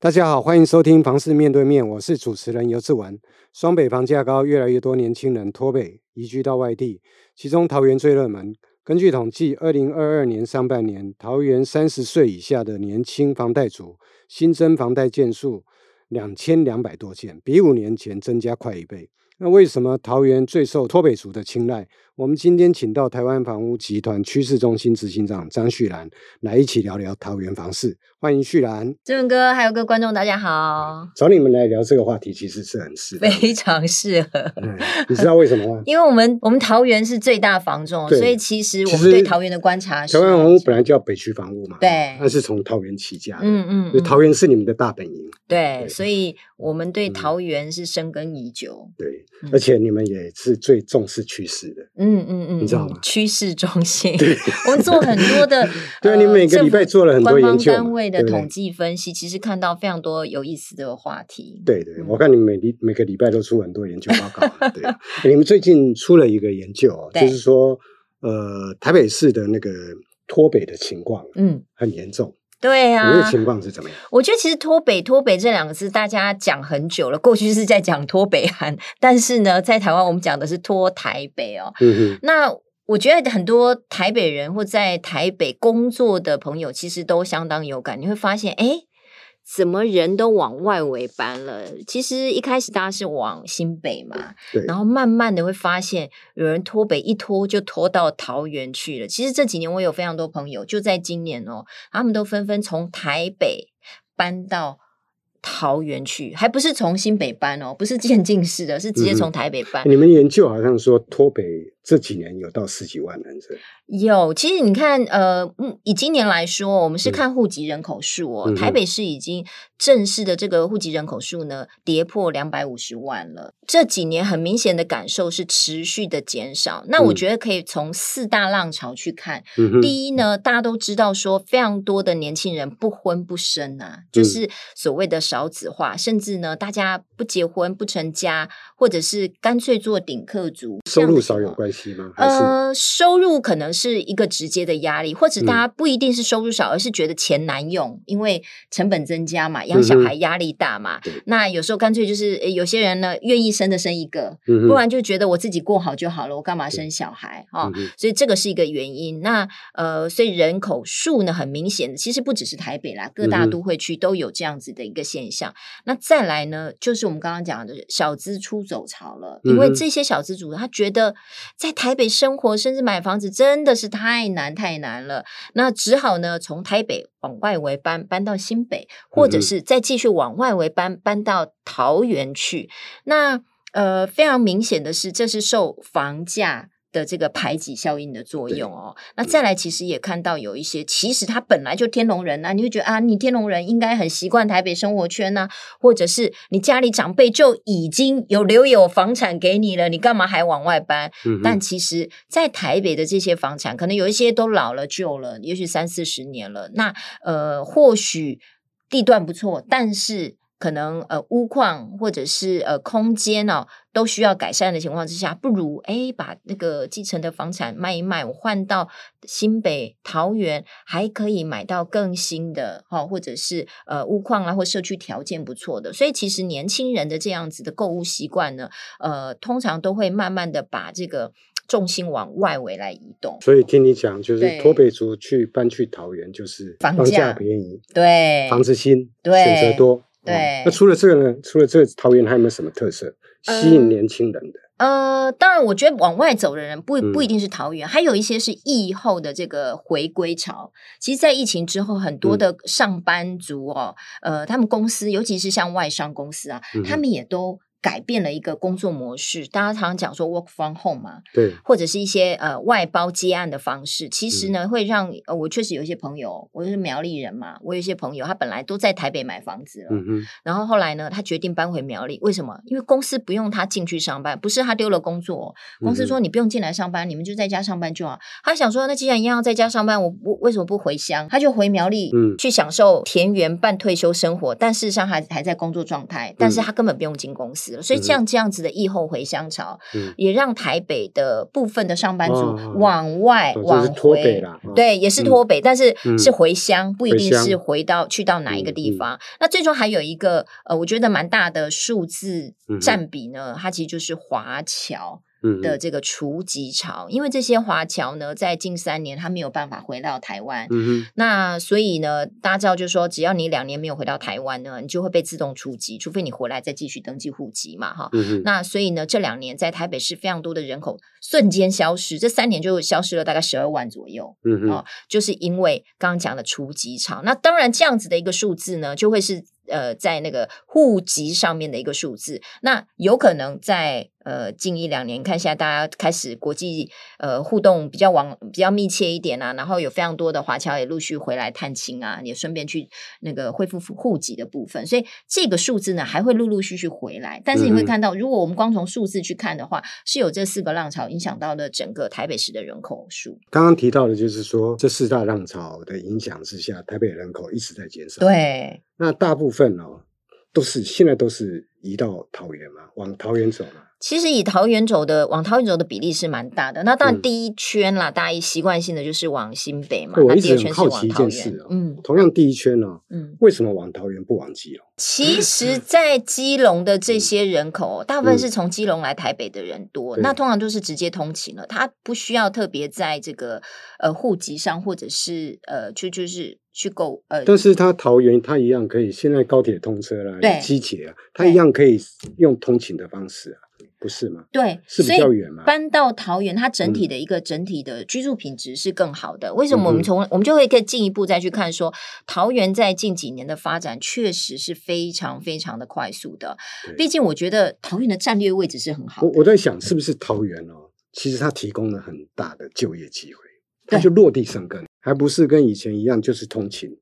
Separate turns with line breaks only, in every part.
大家好，欢迎收听房市面对面，我是主持人游志文。双北房价高，越来越多年轻人脱北移居到外地，其中桃园最热门。根据统计，二零二二年上半年，桃园三十岁以下的年轻房贷族新增房贷件数两千两百多件，比五年前增加快一倍。那为什么桃园最受脱北族的青睐？我们今天请到台湾房屋集团趋势中心执行长张旭岚来一起聊聊桃园房市。欢迎旭岚，
志文哥，还有各位观众，大家好。
找你们来聊这个话题，其实是很适合，
非常适合。
嗯，你知道为什么吗？
因为我们我们桃园是最大房仲，所以其实我们对桃园的观察是，
台湾房屋本来叫北区房屋嘛，
对，
那是从桃园起家，
嗯嗯，
嗯，桃园是你们的大本营，
对，对，所以我们对桃园是深耕已久，
对，而且你们也是最重视趋势的，
嗯嗯嗯，
你知道
吗。趋势中心，我们做很多的，
对，你每个礼拜做了很多研究，
单位的统计分析，其实看到非常多有意思的话题。
对对，我看你们每礼每个礼拜都出很多研究报告。对，你们最近出了一个研究，就是说，呃，台北市的那个脱北的情况，嗯，很严重。
对啊，
你的情况是怎么样？
我觉得其实脱北脱北这两个字大家讲很久了，过去是在讲脱北韩，但是呢，在台湾我们讲的是脱台北哦。嗯哼，那。我觉得很多台北人或在台北工作的朋友，其实都相当有感。你会发现，哎，怎么人都往外围搬了？其实一开始大家是往新北嘛，然后慢慢的会发现，有人脱北一脱就脱到桃园去了。其实这几年我有非常多朋友，就在今年哦，他们都纷纷从台北搬到。桃园去，还不是从新北搬哦，不是渐进式的，是直接从台北搬。
嗯、你们研究好像说脱北这几年有到十几万人是？
有，其实你看，呃，以今年来说，我们是看户籍人口数哦，嗯、台北市已经正式的这个户籍人口数呢跌破两百五十万了。这几年很明显的感受是持续的减少。那我觉得可以从四大浪潮去看。嗯、第一呢，大家都知道说，非常多的年轻人不婚不生啊，就是所谓的。少子化，甚至呢，大家不结婚不成家，或者是干脆做顶客族，
收入少有关系吗？
呃，收入可能是一个直接的压力，或者大家不一定是收入少，嗯、而是觉得钱难用，因为成本增加嘛，养小孩压力大嘛。嗯、那有时候干脆就是有些人呢，愿意生的生一个，嗯、不然就觉得我自己过好就好了，我干嘛生小孩啊？嗯、所以这个是一个原因。那呃，所以人口数呢，很明显的，其实不只是台北啦，各大都会区都有这样子的一个现现象，那再来呢，就是我们刚刚讲的小资出走潮了。因为这些小资族他觉得在台北生活甚至买房子真的是太难太难了，那只好呢从台北往外围搬，搬到新北，或者是再继续往外围搬，搬到桃园去。那呃，非常明显的是，这是受房价。的这个排挤效应的作用哦，那再来其实也看到有一些，其实他本来就天龙人啊，你会觉得啊，你天龙人应该很习惯台北生活圈呐、啊，或者是你家里长辈就已经有留有房产给你了，你干嘛还往外搬？嗯、但其实，在台北的这些房产，可能有一些都老了旧了，也许三四十年了，那呃，或许地段不错，但是。可能呃屋况或者是呃空间哦都需要改善的情况之下，不如诶把那个继承的房产卖一卖，我换到新北桃园，还可以买到更新的哈、哦，或者是呃屋况啊或社区条件不错的。所以其实年轻人的这样子的购物习惯呢，呃通常都会慢慢的把这个重心往外围来移动。
所以听你讲，就是脱北族去搬去桃园，就是房价便宜，
对，
房子新，
对，
选择多。
对、嗯，
那除了这个呢？除了这个桃园还有没有什么特色吸引年轻人的？
呃，当然，我觉得往外走的人不不一定是桃园，嗯、还有一些是疫后的这个回归潮。其实，在疫情之后，很多的上班族哦，嗯、呃，他们公司，尤其是像外商公司啊，嗯、他们也都。改变了一个工作模式，大家常常讲说 work from home 嘛，
对，
或者是一些呃外包接案的方式，其实呢、嗯、会让呃我确实有一些朋友，我是苗栗人嘛，我有一些朋友他本来都在台北买房子了，嗯嗯然后后来呢他决定搬回苗栗，为什么？因为公司不用他进去上班，不是他丢了工作，公司说你不用进来上班，你们就在家上班就好。他想说那既然一样要在家上班，我不为什么不回乡？他就回苗栗，嗯，去享受田园半退休生活，但事实上还还在工作状态，但是他根本不用进公司。所以像这样子的疫后回乡潮，嗯、也让台北的部分的上班族往外、哦、往回，对，也是脱北，嗯、但是是回乡，不一定是回到去到哪一个地方。那最终还有一个呃，我觉得蛮大的数字占比呢，它其实就是华侨。的这个除籍潮，因为这些华侨呢，在近三年他没有办法回到台湾，嗯、那所以呢，大家知道，就是说，只要你两年没有回到台湾呢，你就会被自动除籍，除非你回来再继续登记户籍嘛，哈。嗯、那所以呢，这两年在台北市非常多的人口瞬间消失，这三年就消失了大概十二万左右，嗯、哦，就是因为刚刚讲的除籍潮。那当然，这样子的一个数字呢，就会是。呃，在那个户籍上面的一个数字，那有可能在呃近一两年，看现在大家开始国际呃互动比较往比较密切一点啊，然后有非常多的华侨也陆续回来探亲啊，也顺便去那个恢复户籍的部分，所以这个数字呢还会陆陆续续回来。但是你会看到，如果我们光从数字去看的话，是有这四个浪潮影响到了整个台北市的人口数。
刚刚提到的就是说，这四大浪潮的影响之下，台北人口一直在减少。
对。
那大部分哦，都是现在都是移到桃园嘛，往桃园走嘛。
其实以桃园走的，往桃园走的比例是蛮大的。那当然第一圈啦，嗯、大家习惯性的就是往新北嘛。
我一直很好奇一件事哦，嗯，同样第一圈呢、哦，嗯，为什么往桃园不往基隆？
其实，在基隆的这些人口，嗯、大部分是从基隆来台北的人多，嗯、那通常都是直接通勤了，他不需要特别在这个呃户籍上，或者是呃就就是去购呃。
但是他桃园他一样可以，现在高铁通车了，对，机捷啊，他一样可以用通勤的方式啊。不是吗？
对，
是比较远吗？
搬到桃园，它整体的一个整体的居住品质是更好的。嗯、为什么我们从我们就会更进一步再去看说，桃园在近几年的发展确实是非常非常的快速的。毕竟我觉得桃园的战略位置是很好的。
我我在想，是不是桃园哦？其实它提供了很大的就业机会，它就落地生根，对还不是跟以前一样就是通勤。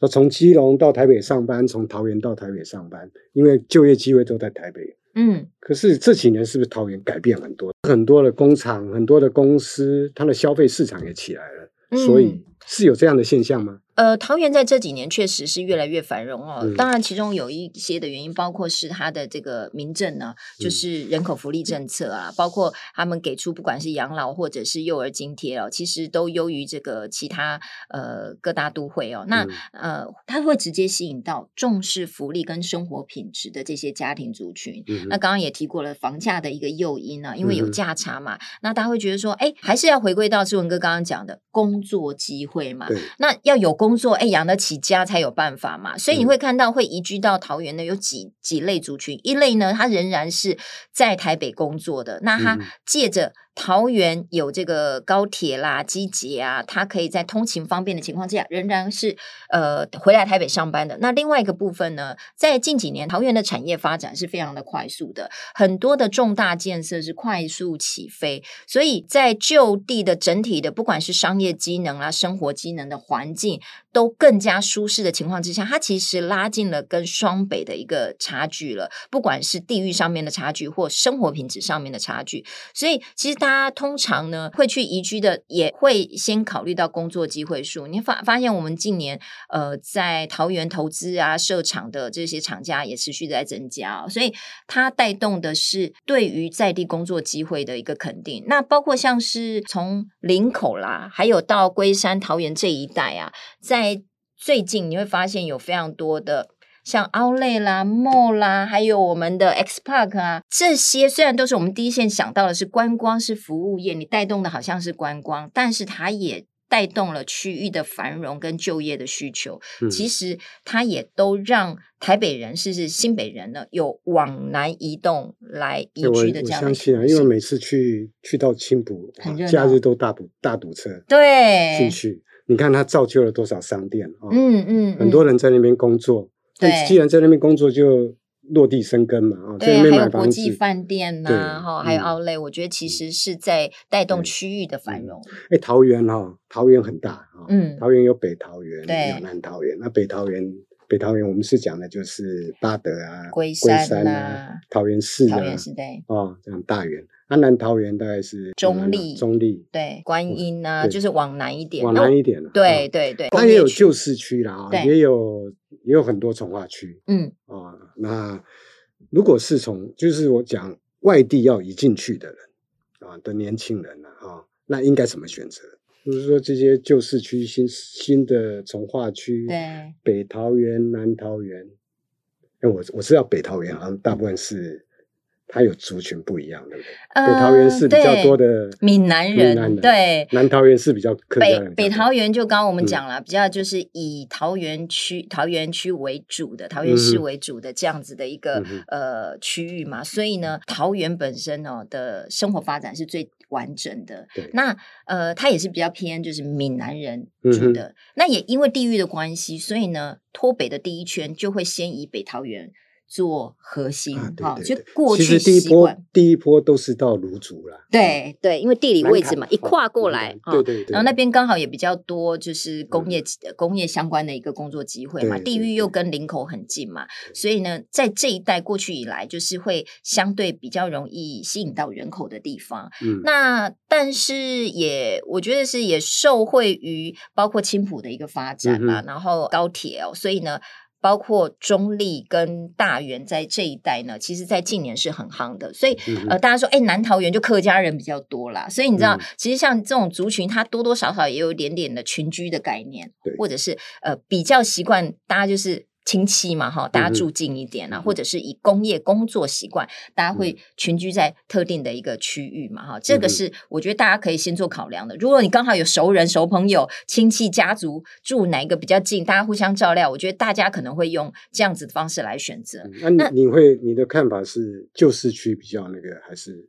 那从基隆到台北上班，从桃园到台北上班，因为就业机会都在台北。嗯，可是这几年是不是桃园改变很多？很多的工厂、很多的公司，它的消费市场也起来了，嗯、所以是有这样的现象吗？
呃，桃园在这几年确实是越来越繁荣哦。当然，其中有一些的原因，包括是它的这个民政呢，就是人口福利政策啊，包括他们给出不管是养老或者是幼儿津贴哦，其实都优于这个其他呃各大都会哦。那呃，它会直接吸引到重视福利跟生活品质的这些家庭族群。那刚刚也提过了房价的一个诱因呢，因为有价差嘛，那大家会觉得说，哎，还是要回归到志文哥刚刚讲的工作机会嘛。那要有工。工作哎，养得起家才有办法嘛，所以你会看到会移居到桃园的有几几类族群，一类呢，他仍然是在台北工作的，那他借着。桃园有这个高铁啦、机捷啊，它可以在通勤方便的情况下，仍然是呃回来台北上班的。那另外一个部分呢，在近几年，桃园的产业发展是非常的快速的，很多的重大建设是快速起飞，所以在就地的整体的不管是商业机能啊、生活机能的环境都更加舒适的情况之下，它其实拉近了跟双北的一个差距了，不管是地域上面的差距或生活品质上面的差距，所以其实。大家通常呢会去移居的，也会先考虑到工作机会数。你发发现我们近年呃在桃园投资啊设厂的这些厂家也持续在增加哦，所以它带动的是对于在地工作机会的一个肯定。那包括像是从林口啦，还有到龟山、桃园这一带啊，在最近你会发现有非常多的。像 Outlet 啦、Mall 啦，还有我们的 X Park 啊，这些虽然都是我们第一线想到的是观光是服务业，你带动的好像是观光，但是它也带动了区域的繁荣跟就业的需求。嗯、其实它也都让台北人，甚至新北人呢，有往南移动来移居的这样的。我相信啊，因为每次去去到青埔，假日都大堵大堵车，对，进去你看它造就了多少商店啊、嗯？嗯嗯，很多人在那边工作。对，既然在那边工作，就落地生根嘛啊！对，还有国际饭店呐，哈，还有 Outlet，我觉得其实是在带动区域的繁荣。哎，
桃园哈，桃园很大哈，嗯，桃园有北桃园，有南桃园。那北桃园，北桃园我们是讲的就是八德啊、龟山啊、桃园市啊，哦，这样大园。安南桃园大概是
中立，
中立
对，观音啊，就是往南一点，
往南一点了。
对对对，
它也有旧市区啦，也有也有很多从化区。嗯啊，那如果是从就是我讲外地要移进去的人啊的年轻人啊，啊，那应该怎么选择？就是说这些旧市区新新的从化区，
对，
北桃园、南桃园，哎，我我知道北桃园好像大部分是。它有族群不一样，对不对？呃、北桃园是比较多的
闽南人，对。
南桃园是比较客家
人。北北桃园就刚刚我们讲了，嗯、比较就是以桃园区桃园区为主的桃园市为主的这样子的一个、嗯、呃区域嘛，所以呢，桃园本身哦的生活发展是最完整的。那呃，它也是比较偏就是闽南人住的。嗯、那也因为地域的关系，所以呢，脱北的第一圈就会先以北桃园。做核心啊，就过去第一波
第一波都是到卢竹啦，
对对，因为地理位置嘛，一跨过来
啊，对对对，
然后那边刚好也比较多，就是工业工业相关的一个工作机会嘛，地域又。跟林口很近嘛，所以呢，在这一带过去以来，就是会相对比较容易吸引到人口的地方。嗯，那但是也我觉得是也受惠于包括青浦的一个发展嘛，然后高铁哦，所以呢。包括中立跟大园在这一带呢，其实，在近年是很夯的。所以，呃，大家说，哎，南桃园就客家人比较多啦。所以你知道，嗯、其实像这种族群，它多多少少也有一点点的群居的概念，或者是呃，比较习惯大家就是。亲戚嘛，哈，大家住近一点啊，嗯、或者是以工业工作习惯，大家会群居在特定的一个区域嘛，哈、嗯，这个是我觉得大家可以先做考量的。如果你刚好有熟人、熟朋友、亲戚家族住哪一个比较近，大家互相照料，我觉得大家可能会用这样子的方式来选择。
嗯、那你，你会你的看法是旧市区比较那个还是？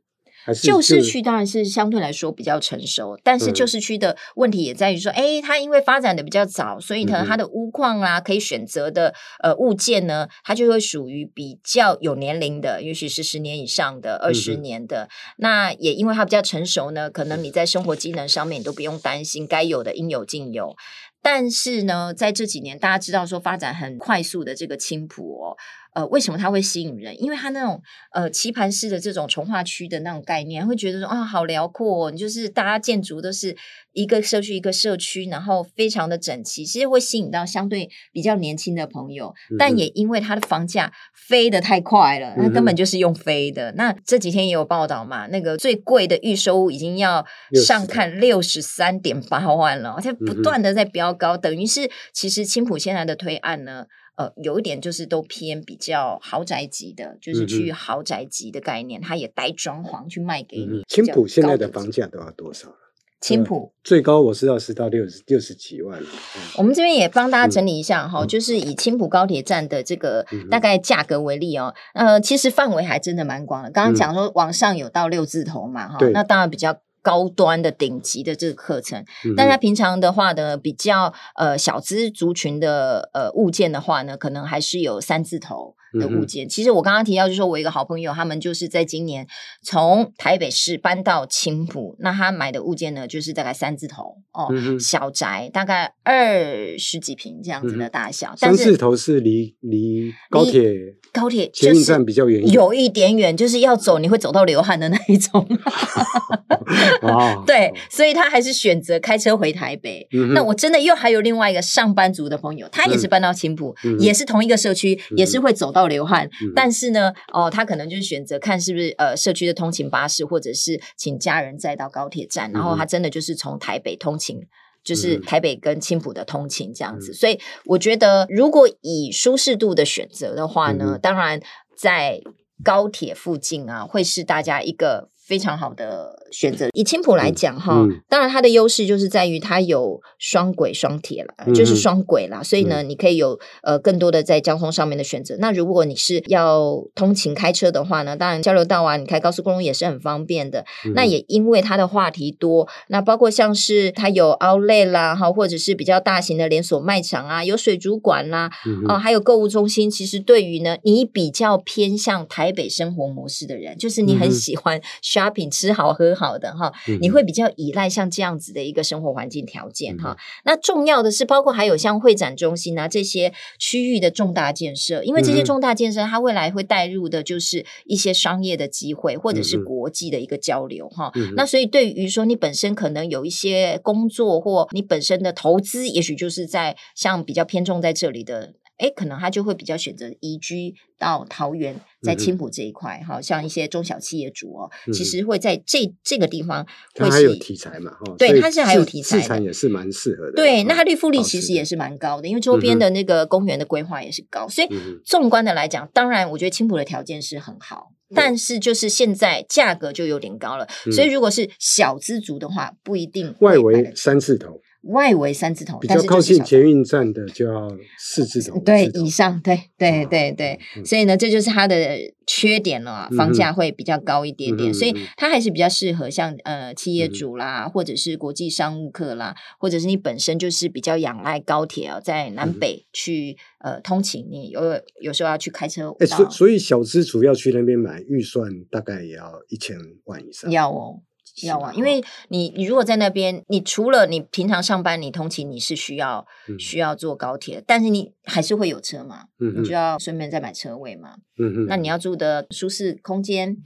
旧市区当然是相对来说比较成熟，但是旧市区的问题也在于说，哎、嗯，它因为发展的比较早，所以呢，它的屋况啊，可以选择的呃物件呢，它就会属于比较有年龄的，也许是十年以上的、二十年的。嗯、那也因为它比较成熟呢，可能你在生活机能上面你都不用担心，该有的应有尽有。但是呢，在这几年大家知道说发展很快速的这个青埔哦。呃，为什么它会吸引人？因为它那种呃棋盘式的这种从化区的那种概念，会觉得说啊，好辽阔哦，你就是大家建筑都是一个社区一个社区，然后非常的整齐，其实会吸引到相对比较年轻的朋友。嗯、但也因为它的房价飞得太快了，它根本就是用飞的。嗯、那这几天也有报道嘛，那个最贵的预售屋已经要上看六十三点八万了，而且不断的在飙高，嗯、等于是其实青浦现在的推案呢。呃，有一点就是都偏比较豪宅级的，就是去豪宅级的概念，嗯、它也带装潢去卖给你。
青浦现在的房价都要多少？
青埔普、呃、
最高我知道是到六十六十几万了。嗯、
我们这边也帮大家整理一下哈，嗯、就是以青浦高铁站的这个大概价格为例哦，嗯、呃，其实范围还真的蛮广的。刚刚讲说往上有到六字头嘛，哈、嗯，那当然比较。高端的顶级的这个课程，大家平常的话呢，比较呃小资族群的呃物件的话呢，可能还是有三字头的物件。嗯、其实我刚刚提到，就是说我一个好朋友，他们就是在今年从台北市搬到青埔，那他买的物件呢，就是大概三字头哦，嗯、小宅大概二十几平这样子的大小。嗯、但是
三字头是离离高铁
高铁
捷运站比较远，
有一点远，就是要走你会走到流汗的那一种。哦，对，所以他还是选择开车回台北。嗯、那我真的又还有另外一个上班族的朋友，他也是搬到青埔，嗯、也是同一个社区，嗯、也是会走到流汗。嗯、但是呢，哦，他可能就是选择看是不是呃社区的通勤巴士，或者是请家人载到高铁站，嗯、然后他真的就是从台北通勤，就是台北跟青浦的通勤这样子。嗯、所以我觉得，如果以舒适度的选择的话呢，嗯、当然在高铁附近啊，会是大家一个。非常好的选择。以青浦来讲，哈、当然它的优势就是在于它有双轨双铁了，嗯、就是双轨啦。所以呢，你可以有呃更多的在交通上面的选择。那如果你是要通勤开车的话呢，当然交流道啊，你开高速公路也是很方便的。嗯、那也因为它的话题多，那包括像是它有 Outlet 啦，哈，或者是比较大型的连锁卖场啊，有水族馆啦，嗯、啊，还有购物中心。其实对于呢，你比较偏向台北生活模式的人，就是你很喜欢。shopping 吃好喝好的哈，你会比较依赖像这样子的一个生活环境条件哈。嗯、那重要的是，包括还有像会展中心啊这些区域的重大建设，因为这些重大建设它未来会带入的就是一些商业的机会，或者是国际的一个交流哈。嗯、那所以对于说你本身可能有一些工作或你本身的投资，也许就是在像比较偏重在这里的。哎，可能他就会比较选择移居到桃园，在青浦这一块，哈、嗯，像一些中小企业主哦，嗯、其实会在这这个地方会，
它还有题材嘛，哈，
对，它是还有题材，
自产也是蛮适合的。
对，那它绿复率其实也是蛮高的，因为周边的那个公园的规划也是高，嗯、所以纵观的来讲，当然我觉得青浦的条件是很好，嗯、但是就是现在价格就有点高了，嗯、所以如果是小资族的话，不一定
外围三字头。
外围三字头，
比较靠近捷运站的就要四字头，
对以上，对对对对，所以呢，这就是它的缺点了，房价会比较高一点点，所以它还是比较适合像呃企业主啦，或者是国际商务客啦，或者是你本身就是比较仰赖高铁啊，在南北去呃通勤，你有有时候要去开车，
哎，所所以小资主要去那边买，预算大概也要一千万以上，
要哦。要啊，因为你你如果在那边，你除了你平常上班你通勤你是需要、嗯、需要坐高铁，但是你还是会有车嘛，嗯、你就要顺便再买车位嘛，那你要住的舒适空间，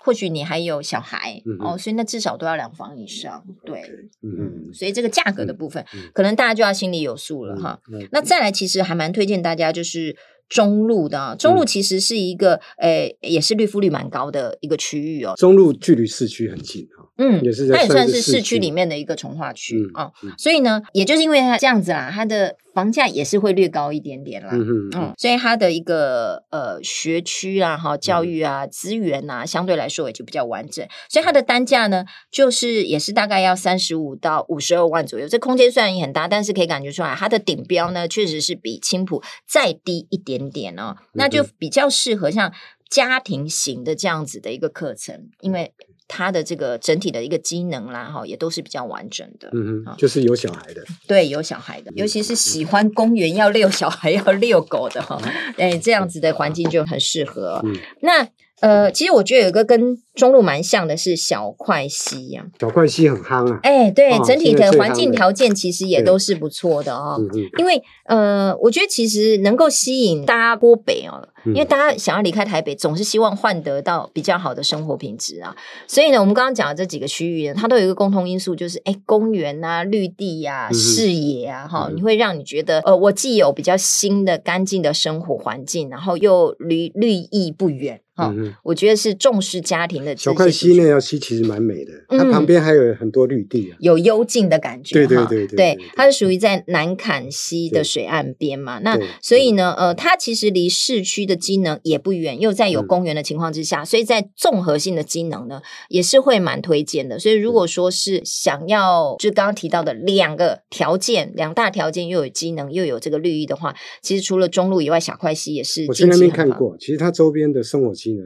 或许你还有小孩、嗯、哦，所以那至少都要两房以上，对，嗯嗯，所以这个价格的部分，嗯、可能大家就要心里有数了、嗯、哈。嗯、那再来，其实还蛮推荐大家就是。中路的中路其实是一个，诶、嗯欸，也是绿复率蛮高的一个区域哦。
中路距离市区很近哈，
嗯，
也是
它也算是市区里面的一个从化区啊。所以呢，也就是因为它这样子啦，它的。房价也是会略高一点点啦，嗯哼嗯，所以它的一个呃学区啊，哈，教育啊，资源啊，相对来说也就比较完整，所以它的单价呢，就是也是大概要三十五到五十二万左右。这空间虽然也很大，但是可以感觉出来，它的顶标呢，确实是比青浦再低一点点哦，那就比较适合像家庭型的这样子的一个课程，因为。它的这个整体的一个机能啦，哈，也都是比较完整的。
嗯嗯，就是有小孩的，
对，有小孩的，尤其是喜欢公园要遛小孩、要遛狗的哈，哎，这样子的环境就很适合。嗯，那。呃，其实我觉得有一个跟中路蛮像的是小块溪呀，
小块溪很夯啊。
哎，对，整体的环境条件其实也都是不错的哦。因为呃，我觉得其实能够吸引大家拨北哦，因为大家想要离开台北，总是希望换得到比较好的生活品质啊。所以呢，我们刚刚讲的这几个区域呢，它都有一个共同因素，就是哎，公园啊、绿地呀、视野啊，哈，你会让你觉得呃，我既有比较新的、干净的生活环境，然后又离绿意不远。哦，我觉得是重视家庭的。
小块溪那条溪其实蛮美的，它旁边还有很多绿地啊，
有幽静的感觉。
对对对
对，它是属于在南坎溪的水岸边嘛。那所以呢，呃，它其实离市区的机能也不远，又在有公园的情况之下，所以在综合性的机能呢，也是会蛮推荐的。所以如果说是想要，就刚刚提到的两个条件，两大条件又有机能又有这个绿意的话，其实除了中路以外，小块溪也是。
我去那边看过，其实它周边的生活。机能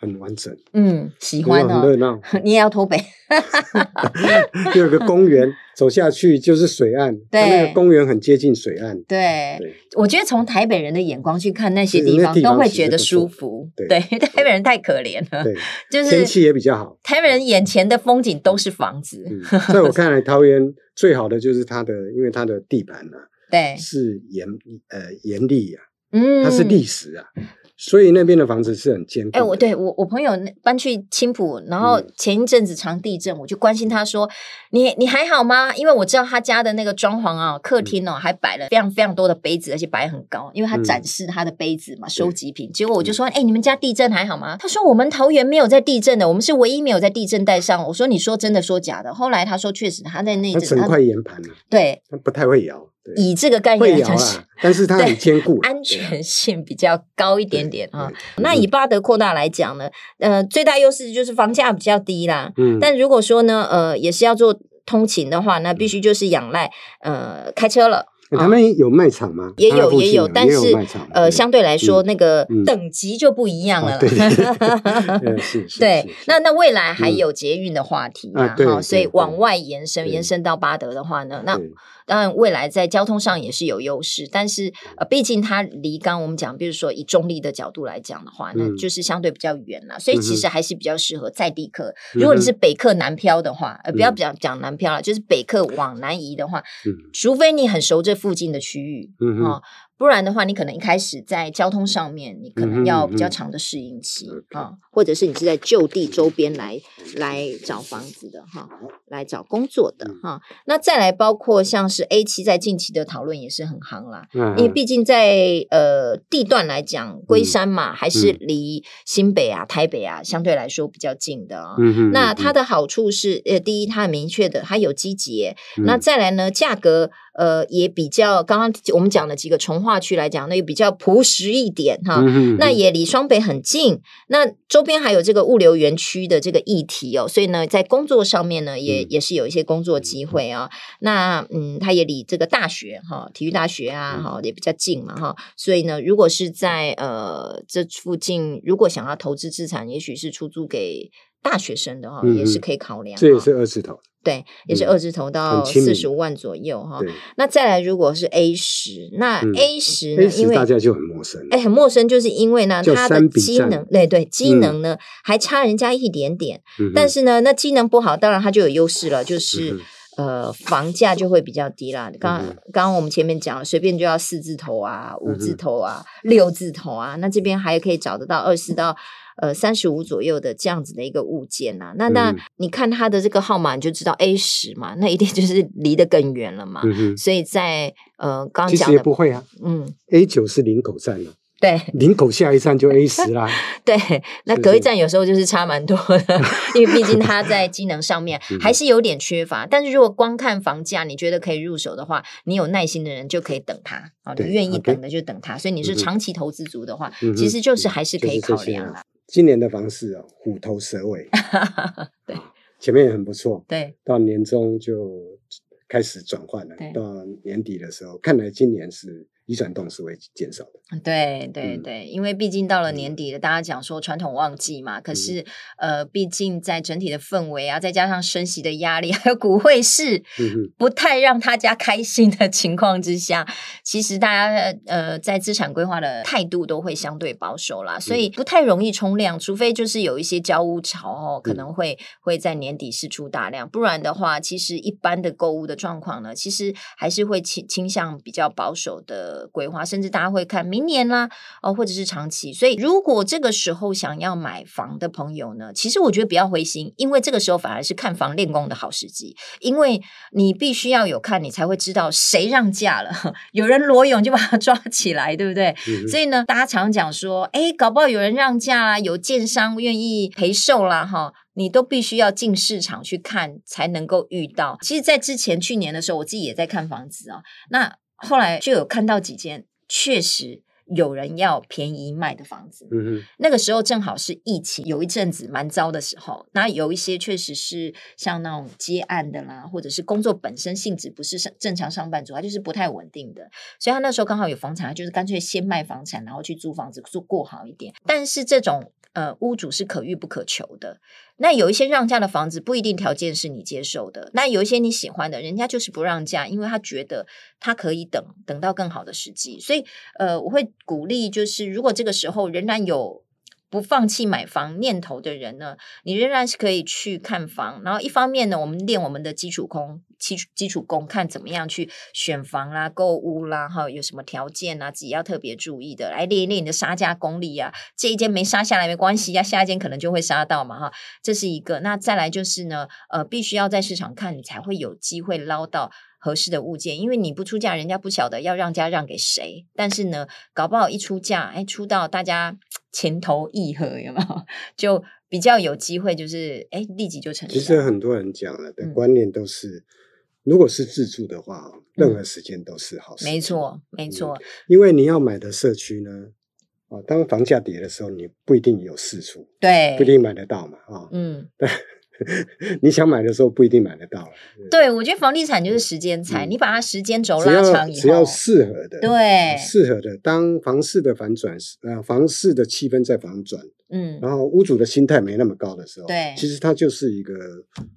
很完整，
嗯，喜欢哦，很热闹。你也要脱北，
第二个公园走下去就是水岸，对，那个公园很接近水岸。
对，我觉得从台北人的眼光去看那些地方，都会觉得舒服。对，台北人太可怜了，对，就是
天气也比较好。
台北人眼前的风景都是房子，
在我看来，桃园最好的就是它的，因为它的地板啊，
对，
是岩呃岩礫啊，嗯，它是礫石啊。所以那边的房子是很坚固。哎，
我对我我朋友搬去青浦，然后前一阵子常地震，我就关心他说：“你你还好吗？”因为我知道他家的那个装潢啊，客厅哦还摆了非常非常多的杯子，而且摆很高，因为他展示他的杯子嘛，收集品。结果我就说：“哎，你们家地震还好吗？”他说：“我们桃园没有在地震的，我们是唯一没有在地震带上。”我说：“你说真的说假的？”后来他说：“确实，他在那
整块岩盘了，
对，
他不太会摇。”
以这个概念来讲，
但是它很坚固，
安全性比较高一点点啊。那以巴德扩大来讲呢，呃，最大优势就是房价比较低啦。嗯，但如果说呢，呃，也是要做通勤的话，那必须就是仰赖呃开车了。
他们有卖场吗？
也有也有，但是呃，相对来说那个等级就不一样了。
对，
对，那那未来还有捷运的话题嘛？哈，所以往外延伸延伸到巴德的话呢，那。当然，未来在交通上也是有优势，但是呃，毕竟它离刚我们讲，比如说以中立的角度来讲的话，那就是相对比较远了，所以其实还是比较适合在地客。如果你是北客南漂的话，呃，不要讲讲南漂了，就是北客往南移的话，除非你很熟这附近的区域，啊。不然的话，你可能一开始在交通上面，你可能要比较长的适应期啊，或者是你是在就地周边来来找房子的哈，来找工作的哈。那再来包括像是 A 七，在近期的讨论也是很夯啦，因为毕竟在呃地段来讲，龟山嘛还是离新北啊、台北啊相对来说比较近的啊。那它的好处是，呃，第一它很明确的，它有机捷，那再来呢，价格。呃，也比较刚刚我们讲的几个从化区来讲，那也比较朴实一点哈。嗯、那也离双北很近，那周边还有这个物流园区的这个议题哦，所以呢，在工作上面呢，也也是有一些工作机会啊、哦。那嗯，它也离这个大学哈，体育大学啊哈也比较近嘛哈。所以呢，如果是在呃这附近，如果想要投资资产，也许是出租给大学生的哈，嗯、也是可以考量。
这也是二字头。
对，也是二字头到四十五万左右哈。那再来，如果是 A 十，那 A 十呢？因为
大家就很陌生，
哎，很陌生，就是因为呢，它的机能，对对，机能呢还差人家一点点。但是呢，那机能不好，当然它就有优势了，就是呃，房价就会比较低啦。刚刚刚我们前面讲了，随便就要四字头啊，五字头啊，六字头啊，那这边还可以找得到二四到。呃，三十五左右的这样子的一个物件呐、啊，那那你看它的这个号码，你就知道 A 十嘛，那一定 就是离得更远了嘛。嗯、所以在呃，刚刚讲的其实
也不会啊，嗯，A 九是林口站了，
对，
林口下一站就 A 十啦。
对，那隔一站有时候就是差蛮多的，因为毕竟它在机能上面还是有点缺乏。但是如果光看房价，你觉得可以入手的话，你有耐心的人就可以等它啊，你愿意等的就等它。所以你是长期投资族的话，其实就是还是可以考量了。
今年的房市哦，虎头蛇尾，
对，
前面也很不错，
对，
到年终就开始转换了，对。到年底的时候，看来今年是。移转动是会减少的，
对对对，嗯、因为毕竟到了年底了，大家讲说传统旺季嘛，可是、嗯、呃，毕竟在整体的氛围啊，再加上升息的压力，还有股汇市不太让大家开心的情况之下，嗯、其实大家呃在资产规划的态度都会相对保守啦，所以不太容易冲量，除非就是有一些交屋潮哦，可能会、嗯、会在年底释出大量，不然的话，其实一般的购物的状况呢，其实还是会倾倾向比较保守的。规划，甚至大家会看明年啦，哦，或者是长期。所以，如果这个时候想要买房的朋友呢，其实我觉得不要灰心，因为这个时候反而是看房练功的好时机。因为你必须要有看，你才会知道谁让价了。有人裸泳就把他抓起来，对不对？嗯、所以呢，大家常讲说，哎，搞不好有人让价啦，有建商愿意赔售啦，哈，你都必须要进市场去看，才能够遇到。其实，在之前去年的时候，我自己也在看房子啊、哦，那。后来就有看到几间确实有人要便宜卖的房子，嗯哼，那个时候正好是疫情有一阵子蛮糟的时候，那有一些确实是像那种接案的啦，或者是工作本身性质不是正常上班族，他就是不太稳定的，所以他那时候刚好有房产，他就是干脆先卖房产，然后去租房子住过好一点。但是这种呃屋主是可遇不可求的。那有一些让价的房子不一定条件是你接受的，那有一些你喜欢的，人家就是不让价，因为他觉得他可以等等到更好的时机，所以呃，我会鼓励，就是如果这个时候仍然有。不放弃买房念头的人呢，你仍然是可以去看房。然后一方面呢，我们练我们的基础功，基础基础功，看怎么样去选房啦、购物啦，哈，有什么条件啊，自己要特别注意的，来练一练你的杀价功力啊。这一间没杀下来没关系呀，下一间可能就会杀到嘛，哈，这是一个。那再来就是呢，呃，必须要在市场看，你才会有机会捞到合适的物件，因为你不出价，人家不晓得要让价让给谁。但是呢，搞不好一出价，哎，出到大家。情投意合，有没有？就比较有机会，就是哎，立即就成交。
其实很多人讲了的观念都是，嗯、如果是自住的话，任何时间都是好时机。没错，
没错。
因为你要买的社区呢，啊，当房价跌的时候，你不一定有四处，
对，
不一定买得到嘛，啊，嗯。你想买的时候不一定买得到了。
对，我觉得房地产就是时间财，嗯、你把它时间轴拉长以后，
只要适合的，
对，
适合的。当房市的反转，呃，房市的气氛在反转，嗯，然后屋主的心态没那么高的时候，
对，
其实它就是一个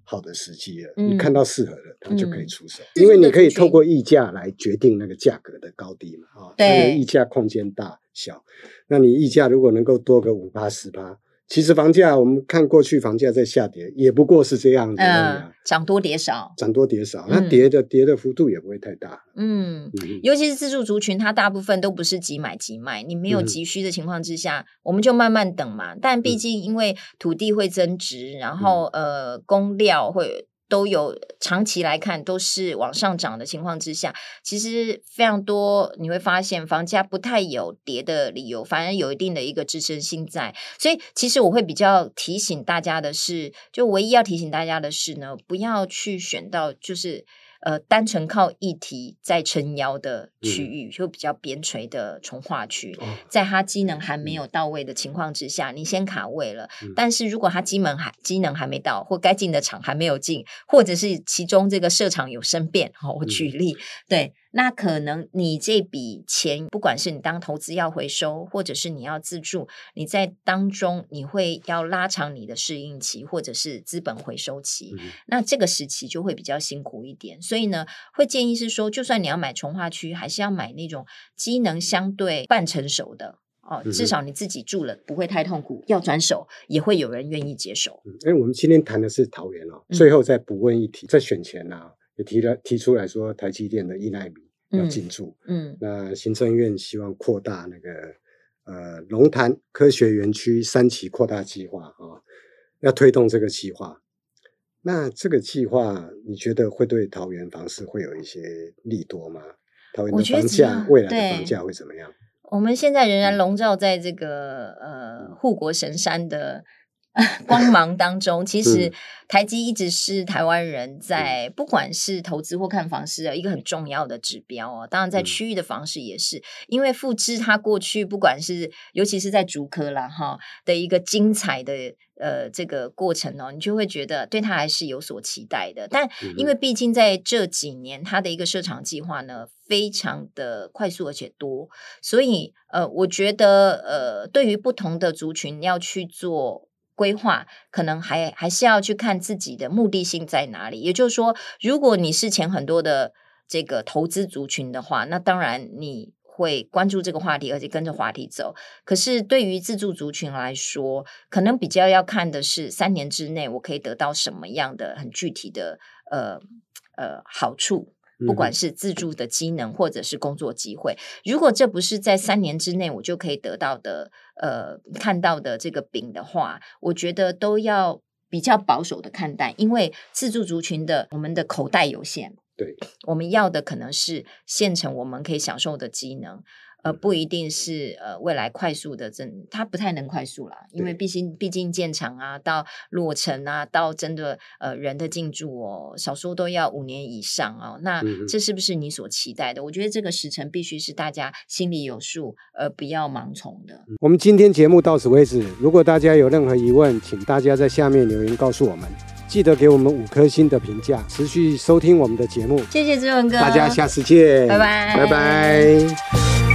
好的时机了。嗯、你看到适合的，它就可以出手，嗯、因为你可以透过溢价来决定那个价格的高低嘛，啊，对，它的议价空间大小。那你溢价如果能够多个五八十趴。其实房价，我们看过去房价在下跌，也不过是这样子，
嗯，涨多跌少，
涨多跌少，那跌的跌的幅度也不会太大，
嗯，尤其是自住族群，它大部分都不是即买即卖，你没有急需的情况之下，我们就慢慢等嘛。但毕竟因为土地会增值，然后呃，工料会。都有长期来看都是往上涨的情况之下，其实非常多你会发现房价不太有跌的理由，反而有一定的一个支撑性在。所以其实我会比较提醒大家的是，就唯一要提醒大家的是呢，不要去选到就是。呃，单纯靠议题在撑腰的区域，就比较边陲的从化区，嗯、在它机能还没有到位的情况之下，你先卡位了。嗯、但是如果它机能还机能还没到，或该进的厂还没有进，或者是其中这个设厂有生变，好，我举例，嗯、对。那可能你这笔钱，不管是你当投资要回收，或者是你要自住，你在当中你会要拉长你的适应期，或者是资本回收期，嗯、那这个时期就会比较辛苦一点。所以呢，会建议是说，就算你要买从化区，还是要买那种机能相对半成熟的哦，至少你自己住了不会太痛苦，要转手也会有人愿意接手。
嗯，因为我们今天谈的是桃园哦，最后再补问一题，在选前呢、啊。也提了提出来说，台积电的一奈米要进驻，嗯，嗯，那行政院希望扩大那个呃龙潭科学园区三期扩大计划啊，要推动这个计划。那这个计划，你觉得会对桃园房市会有一些利多吗？桃园的房价未来的房价会怎么样？
我们现在仍然笼罩在这个呃护国神山的。光芒当中，其实台积一直是台湾人在不管是投资或看房市的一个很重要的指标哦。当然，在区域的房市也是，因为富芝它过去不管是尤其是在竹科啦哈的一个精彩的呃这个过程哦，你就会觉得对它还是有所期待的。但因为毕竟在这几年它的一个设厂计划呢非常的快速而且多，所以呃，我觉得呃，对于不同的族群要去做。规划可能还还是要去看自己的目的性在哪里，也就是说，如果你是前很多的这个投资族群的话，那当然你会关注这个话题，而且跟着话题走。可是对于自住族群来说，可能比较要看的是三年之内我可以得到什么样的很具体的呃呃好处。不管是自助的机能，或者是工作机会，如果这不是在三年之内我就可以得到的，呃，看到的这个饼的话，我觉得都要比较保守的看待，因为自助族群的我们的口袋有限，
对，
我们要的可能是现成我们可以享受的机能。呃，不一定是呃未来快速的增，它不太能快速啦，因为毕竟毕竟建厂啊，到落成啊，到真的呃人的进驻哦，少说都要五年以上哦。那这是不是你所期待的？我觉得这个时程必须是大家心里有数，而不要盲从的。
我们今天节目到此为止，如果大家有任何疑问，请大家在下面留言告诉我们，记得给我们五颗星的评价，持续收听我们的节目。
谢谢志文哥，
大家下次见，
拜拜，
拜拜。